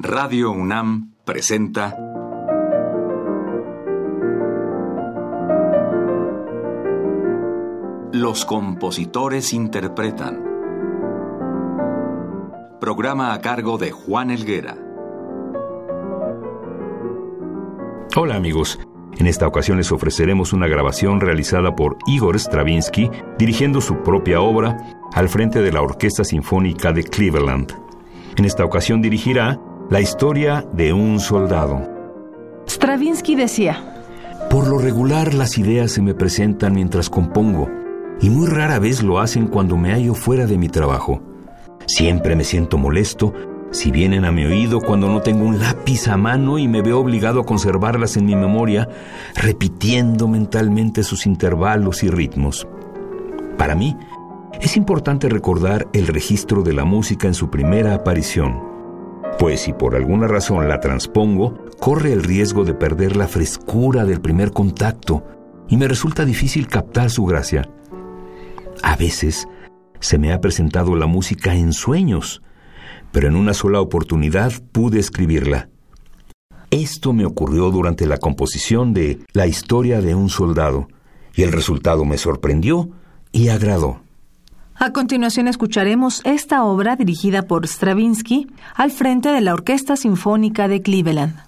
Radio UNAM presenta Los compositores interpretan. Programa a cargo de Juan Elguera. Hola amigos. En esta ocasión les ofreceremos una grabación realizada por Igor Stravinsky dirigiendo su propia obra al frente de la Orquesta Sinfónica de Cleveland. En esta ocasión dirigirá la historia de un soldado. Stravinsky decía, Por lo regular las ideas se me presentan mientras compongo, y muy rara vez lo hacen cuando me hallo fuera de mi trabajo. Siempre me siento molesto si vienen a mi oído cuando no tengo un lápiz a mano y me veo obligado a conservarlas en mi memoria, repitiendo mentalmente sus intervalos y ritmos. Para mí, es importante recordar el registro de la música en su primera aparición, pues si por alguna razón la transpongo, corre el riesgo de perder la frescura del primer contacto y me resulta difícil captar su gracia. A veces se me ha presentado la música en sueños, pero en una sola oportunidad pude escribirla. Esto me ocurrió durante la composición de La historia de un soldado, y el resultado me sorprendió y agradó. A continuación escucharemos esta obra dirigida por Stravinsky al frente de la Orquesta Sinfónica de Cleveland.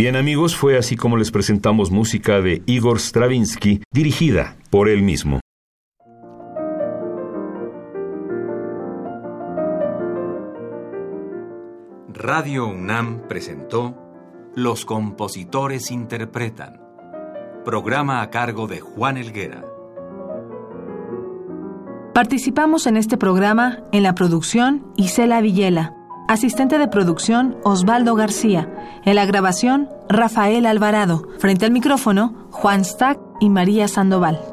Bien amigos, fue así como les presentamos música de Igor Stravinsky, dirigida por él mismo. Radio UNAM presentó Los compositores interpretan, programa a cargo de Juan Elguera. Participamos en este programa en la producción Isela Villela. Asistente de producción, Osvaldo García. En la grabación, Rafael Alvarado. Frente al micrófono, Juan Stack y María Sandoval.